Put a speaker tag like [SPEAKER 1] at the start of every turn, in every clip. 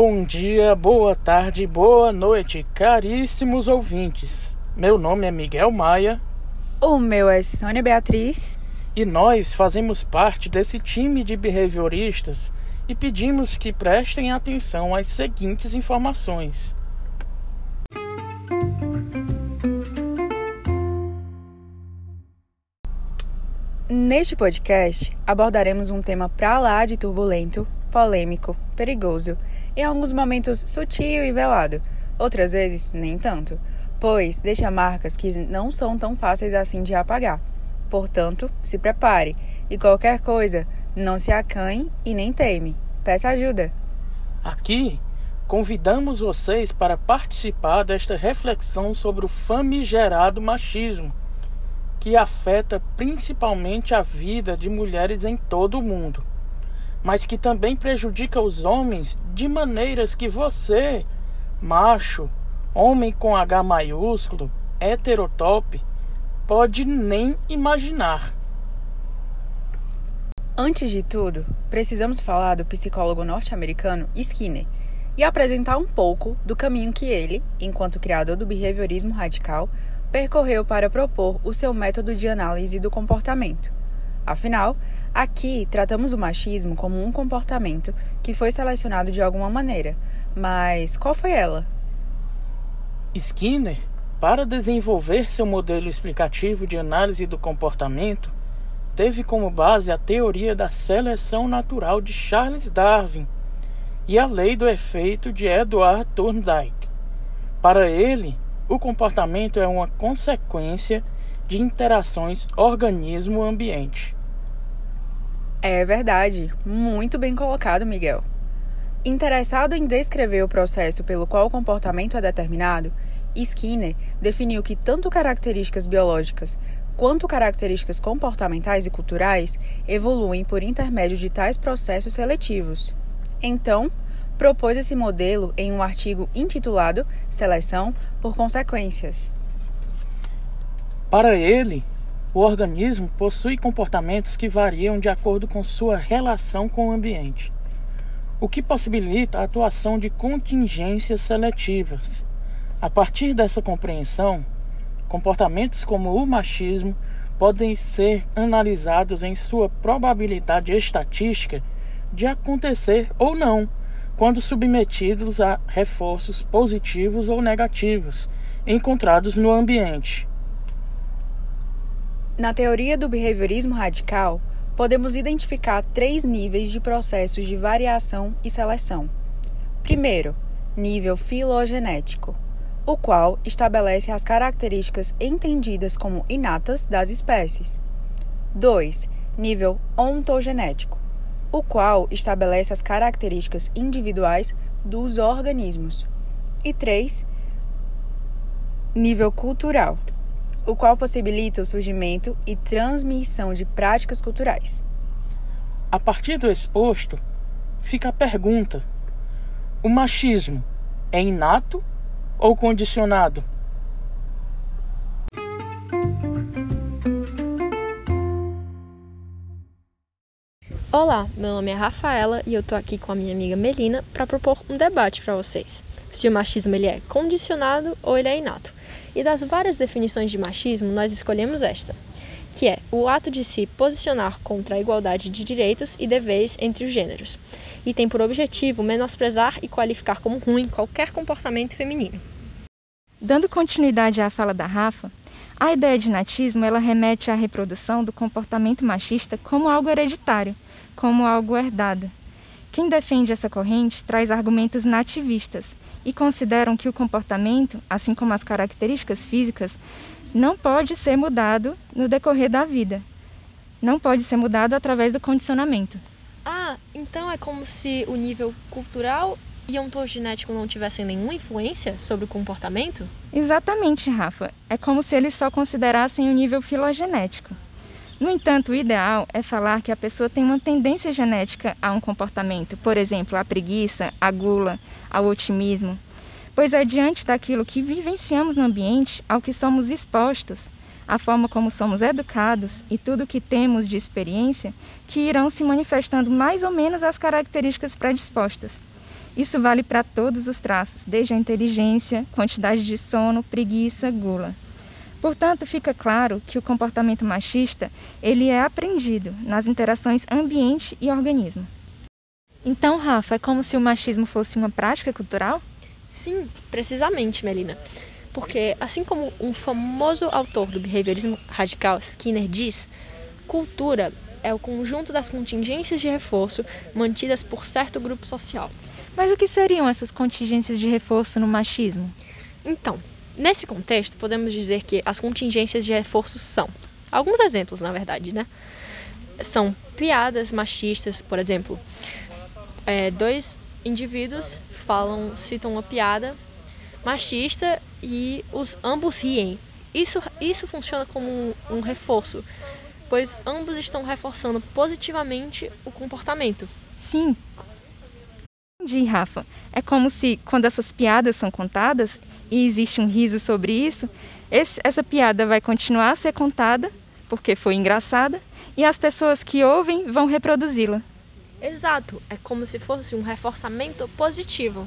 [SPEAKER 1] Bom dia, boa tarde, boa noite, caríssimos ouvintes. Meu nome é Miguel Maia.
[SPEAKER 2] O meu é Sônia Beatriz.
[SPEAKER 1] E nós fazemos parte desse time de behavioristas e pedimos que prestem atenção às seguintes informações.
[SPEAKER 2] Neste podcast, abordaremos um tema pra lá de turbulento, polêmico, perigoso, em alguns momentos sutil e velado, outras vezes nem tanto, pois deixa marcas que não são tão fáceis assim de apagar. Portanto, se prepare e qualquer coisa, não se acanhe e nem teme. Peça ajuda.
[SPEAKER 1] Aqui, convidamos vocês para participar desta reflexão sobre o famigerado machismo que afeta principalmente a vida de mulheres em todo o mundo, mas que também prejudica os homens de maneiras que você, macho, homem com H maiúsculo, heterotop, pode nem imaginar.
[SPEAKER 2] Antes de tudo, precisamos falar do psicólogo norte-americano Skinner e apresentar um pouco do caminho que ele, enquanto criador do behaviorismo radical, percorreu para propor o seu método de análise do comportamento. Afinal, aqui tratamos o machismo como um comportamento que foi selecionado de alguma maneira. Mas qual foi ela?
[SPEAKER 1] Skinner, para desenvolver seu modelo explicativo de análise do comportamento, teve como base a teoria da seleção natural de Charles Darwin e a lei do efeito de Edward Thorndike. Para ele, o comportamento é uma consequência de interações organismo-ambiente.
[SPEAKER 2] É verdade, muito bem colocado, Miguel. Interessado em descrever o processo pelo qual o comportamento é determinado, Skinner definiu que tanto características biológicas quanto características comportamentais e culturais evoluem por intermédio de tais processos seletivos. Então, propôs esse modelo em um artigo intitulado Seleção por Consequências.
[SPEAKER 1] Para ele, o organismo possui comportamentos que variam de acordo com sua relação com o ambiente, o que possibilita a atuação de contingências seletivas. A partir dessa compreensão, comportamentos como o machismo podem ser analisados em sua probabilidade estatística de acontecer ou não quando submetidos a reforços positivos ou negativos encontrados no ambiente.
[SPEAKER 2] Na teoria do behaviorismo radical, podemos identificar três níveis de processos de variação e seleção. Primeiro, nível filogenético, o qual estabelece as características entendidas como inatas das espécies. 2. Nível ontogenético, o qual estabelece as características individuais dos organismos. E 3. Nível cultural, o qual possibilita o surgimento e transmissão de práticas culturais.
[SPEAKER 1] A partir do exposto, fica a pergunta: o machismo é inato ou condicionado?
[SPEAKER 3] Olá, meu nome é Rafaela e eu tô aqui com a minha amiga Melina para propor um debate para vocês. Se o machismo ele é condicionado ou ele é inato. E das várias definições de machismo, nós escolhemos esta, que é o ato de se posicionar contra a igualdade de direitos e deveres entre os gêneros, e tem por objetivo menosprezar e qualificar como ruim qualquer comportamento feminino.
[SPEAKER 4] Dando continuidade à fala da Rafa, a ideia de natismo ela remete à reprodução do comportamento machista como algo hereditário, como algo herdado. Quem defende essa corrente traz argumentos nativistas e consideram que o comportamento, assim como as características físicas, não pode ser mudado no decorrer da vida. Não pode ser mudado através do condicionamento.
[SPEAKER 3] Ah, então é como se o nível cultural e ontogenético não tivessem nenhuma influência sobre o comportamento?
[SPEAKER 4] Exatamente, Rafa. É como se eles só considerassem o nível filogenético. No entanto, o ideal é falar que a pessoa tem uma tendência genética a um comportamento, por exemplo, a preguiça, a gula, ao otimismo, pois é diante daquilo que vivenciamos no ambiente ao que somos expostos, a forma como somos educados e tudo o que temos de experiência que irão se manifestando mais ou menos as características predispostas. Isso vale para todos os traços, desde a inteligência, quantidade de sono, preguiça, gula. Portanto, fica claro que o comportamento machista, ele é aprendido nas interações ambiente e organismo. Então, Rafa, é como se o machismo fosse uma prática cultural?
[SPEAKER 3] Sim, precisamente, Melina. Porque, assim como um famoso autor do behaviorismo radical, Skinner, diz, cultura é o conjunto das contingências de reforço mantidas por certo grupo social.
[SPEAKER 4] Mas o que seriam essas contingências de reforço no machismo?
[SPEAKER 3] Então, nesse contexto, podemos dizer que as contingências de reforço são alguns exemplos, na verdade, né? São piadas machistas, por exemplo, é, dois indivíduos falam, citam uma piada machista e os ambos riem. Isso, isso funciona como um, um reforço, pois ambos estão reforçando positivamente o comportamento.
[SPEAKER 4] Sim. Entendi, Rafa. É como se, quando essas piadas são contadas e existe um riso sobre isso, esse, essa piada vai continuar a ser contada, porque foi engraçada, e as pessoas que ouvem vão reproduzi-la.
[SPEAKER 3] Exato, é como se fosse um reforçamento positivo.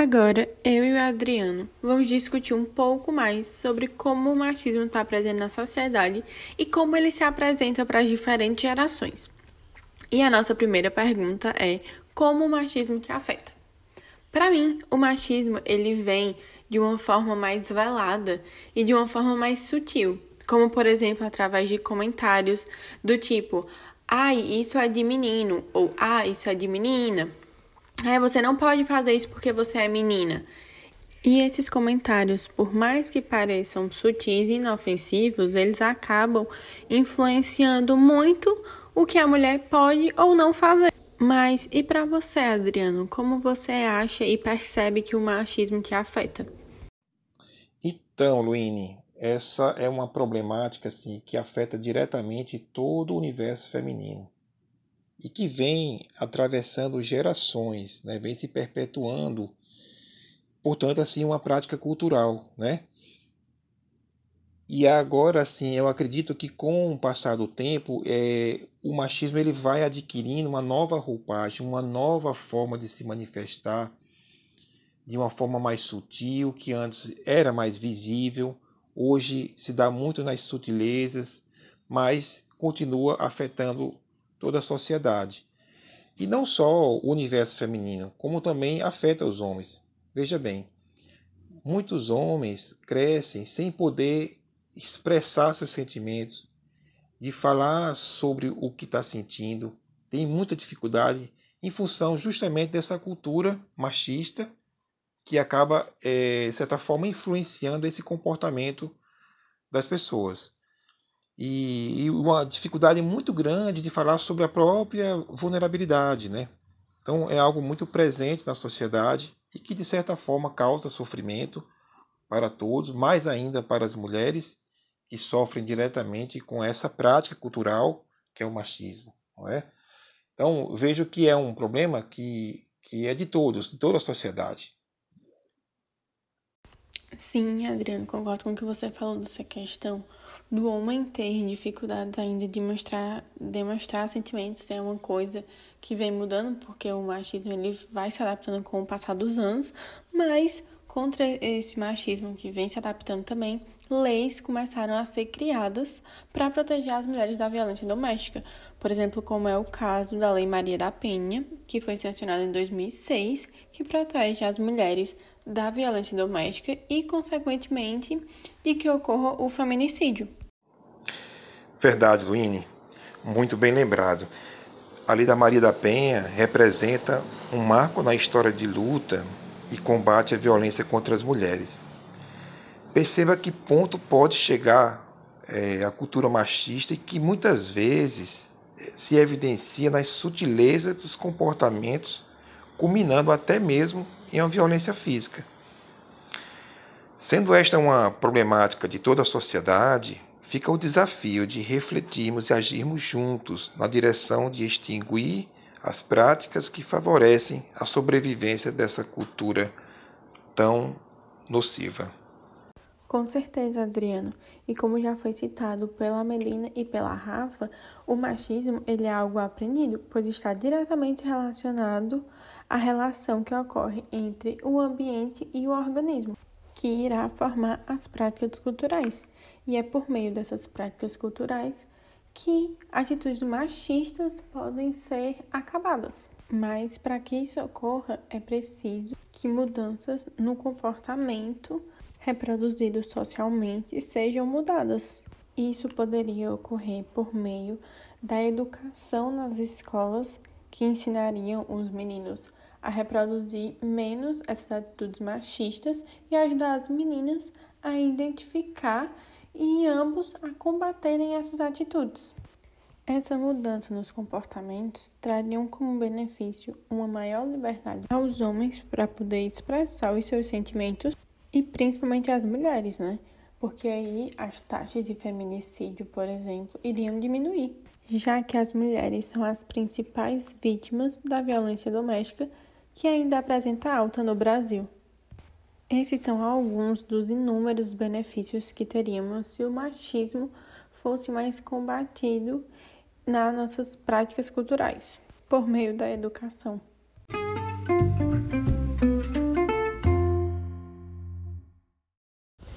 [SPEAKER 5] Agora, eu e o Adriano vamos discutir um pouco mais sobre como o machismo está presente na sociedade e como ele se apresenta para as diferentes gerações. E a nossa primeira pergunta é: como o machismo te afeta? Para mim, o machismo ele vem de uma forma mais velada e de uma forma mais sutil, como por exemplo através de comentários do tipo: "Ai, isso é de menino" ou "Ah, isso é de menina". É, você não pode fazer isso porque você é menina. E esses comentários, por mais que pareçam sutis e inofensivos, eles acabam influenciando muito o que a mulher pode ou não fazer. Mas e para você, Adriano, como você acha e percebe que o machismo te afeta?
[SPEAKER 6] Então, Luíne, essa é uma problemática assim, que afeta diretamente todo o universo feminino e que vem atravessando gerações, né? vem se perpetuando, portanto, assim, uma prática cultural, né? E agora, assim, eu acredito que com o passar do tempo, é, o machismo ele vai adquirindo uma nova roupagem, uma nova forma de se manifestar, de uma forma mais sutil, que antes era mais visível, hoje se dá muito nas sutilezas, mas continua afetando toda a sociedade. E não só o universo feminino, como também afeta os homens. Veja bem, muitos homens crescem sem poder expressar seus sentimentos, de falar sobre o que está sentindo, tem muita dificuldade em função justamente dessa cultura machista que acaba, é, de certa forma, influenciando esse comportamento das pessoas e, e, uma dificuldade muito grande de falar sobre a própria vulnerabilidade, né? Então é algo muito presente na sociedade e que de certa forma causa sofrimento para todos, mais ainda para as mulheres que sofrem diretamente com essa prática cultural que é o machismo, não é? Então vejo que é um problema que, que é de todos, de toda a sociedade.
[SPEAKER 5] Sim, Adriano, concordo com o que você falou dessa questão do homem ter dificuldades ainda de mostrar, demonstrar sentimentos é uma coisa que vem mudando, porque o machismo ele vai se adaptando com o passar dos anos, mas contra esse machismo que vem se adaptando também, leis começaram a ser criadas para proteger as mulheres da violência doméstica. Por exemplo, como é o caso da Lei Maria da Penha, que foi sancionada em 2006, que protege as mulheres da violência doméstica e, consequentemente, de que ocorra o feminicídio.
[SPEAKER 6] Verdade, Luíne. Muito bem lembrado. A Lei da Maria da Penha representa um marco na história de luta e combate à violência contra as mulheres. Perceba que ponto pode chegar é, a cultura machista e que muitas vezes é, se evidencia nas sutilezas dos comportamentos, culminando até mesmo em uma violência física. Sendo esta uma problemática de toda a sociedade, fica o desafio de refletirmos e agirmos juntos na direção de extinguir as práticas que favorecem a sobrevivência dessa cultura tão nociva.
[SPEAKER 5] Com certeza, Adriano. E como já foi citado pela Melina e pela Rafa, o machismo ele é algo aprendido, pois está diretamente relacionado à relação que ocorre entre o ambiente e o organismo, que irá formar as práticas culturais. E é por meio dessas práticas culturais que atitudes machistas podem ser acabadas. Mas para que isso ocorra, é preciso que mudanças no comportamento reproduzidos socialmente sejam mudadas. Isso poderia ocorrer por meio da educação nas escolas que ensinariam os meninos a reproduzir menos essas atitudes machistas e ajudar as meninas a identificar e ambos a combaterem essas atitudes. Essa mudança nos comportamentos trariam como benefício uma maior liberdade aos homens para poder expressar os seus sentimentos e principalmente as mulheres, né? Porque aí as taxas de feminicídio, por exemplo, iriam diminuir, já que as mulheres são as principais vítimas da violência doméstica que ainda apresenta alta no Brasil. Esses são alguns dos inúmeros benefícios que teríamos se o machismo fosse mais combatido nas nossas práticas culturais, por meio da educação.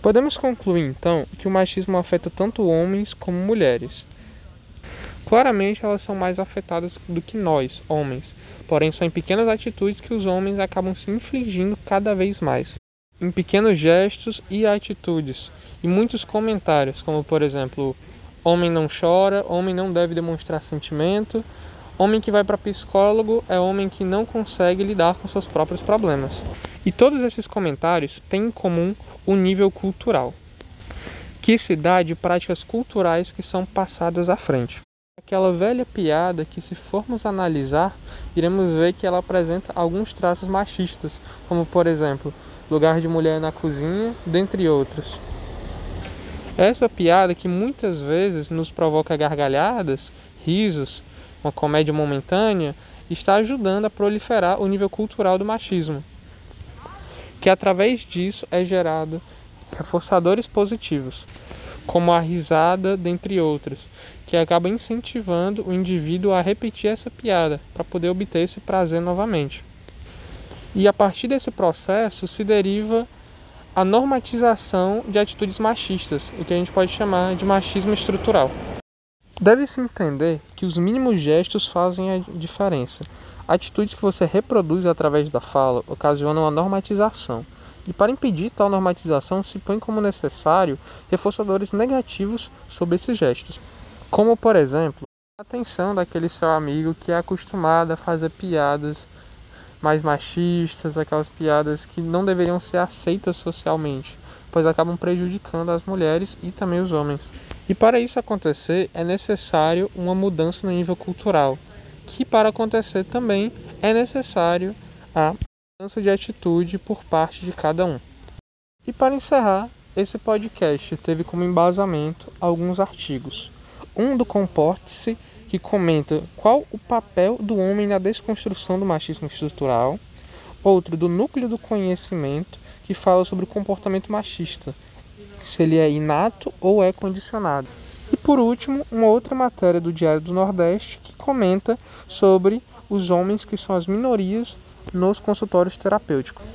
[SPEAKER 7] Podemos concluir então que o machismo afeta tanto homens como mulheres. Claramente elas são mais afetadas do que nós, homens, porém são em pequenas atitudes que os homens acabam se infligindo cada vez mais. Em pequenos gestos e atitudes, e muitos comentários, como por exemplo, homem não chora, homem não deve demonstrar sentimento, homem que vai para psicólogo é homem que não consegue lidar com seus próprios problemas. E todos esses comentários têm em comum o nível cultural, que se dá de práticas culturais que são passadas à frente. Aquela velha piada que, se formos analisar, iremos ver que ela apresenta alguns traços machistas, como por exemplo, lugar de mulher na cozinha, dentre outros. Essa piada que muitas vezes nos provoca gargalhadas, risos, uma comédia momentânea, está ajudando a proliferar o nível cultural do machismo, que através disso é gerado reforçadores positivos, como a risada, dentre outros, que acaba incentivando o indivíduo a repetir essa piada para poder obter esse prazer novamente. E a partir desse processo se deriva a normatização de atitudes machistas, o que a gente pode chamar de machismo estrutural. Deve-se entender que os mínimos gestos fazem a diferença Atitudes que você reproduz através da fala ocasionam a normatização. E para impedir tal normatização, se põe como necessário reforçadores negativos sobre esses gestos. Como, por exemplo, a atenção daquele seu amigo que é acostumado a fazer piadas mais machistas, aquelas piadas que não deveriam ser aceitas socialmente, pois acabam prejudicando as mulheres e também os homens. E para isso acontecer, é necessário uma mudança no nível cultural que para acontecer também é necessário a mudança de atitude por parte de cada um. E para encerrar, esse podcast teve como embasamento alguns artigos. Um do Comporte-se, que comenta qual o papel do homem na desconstrução do machismo estrutural. Outro do Núcleo do Conhecimento, que fala sobre o comportamento machista, se ele é inato ou é condicionado. E por último, uma outra matéria do Diário do Nordeste que comenta sobre os homens que são as minorias nos consultórios terapêuticos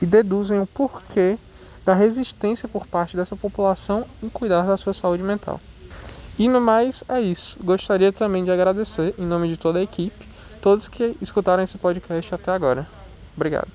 [SPEAKER 7] e deduzem o porquê da resistência por parte dessa população em cuidar da sua saúde mental. E no mais, é isso. Gostaria também de agradecer, em nome de toda a equipe, todos que escutaram esse podcast até agora. Obrigado.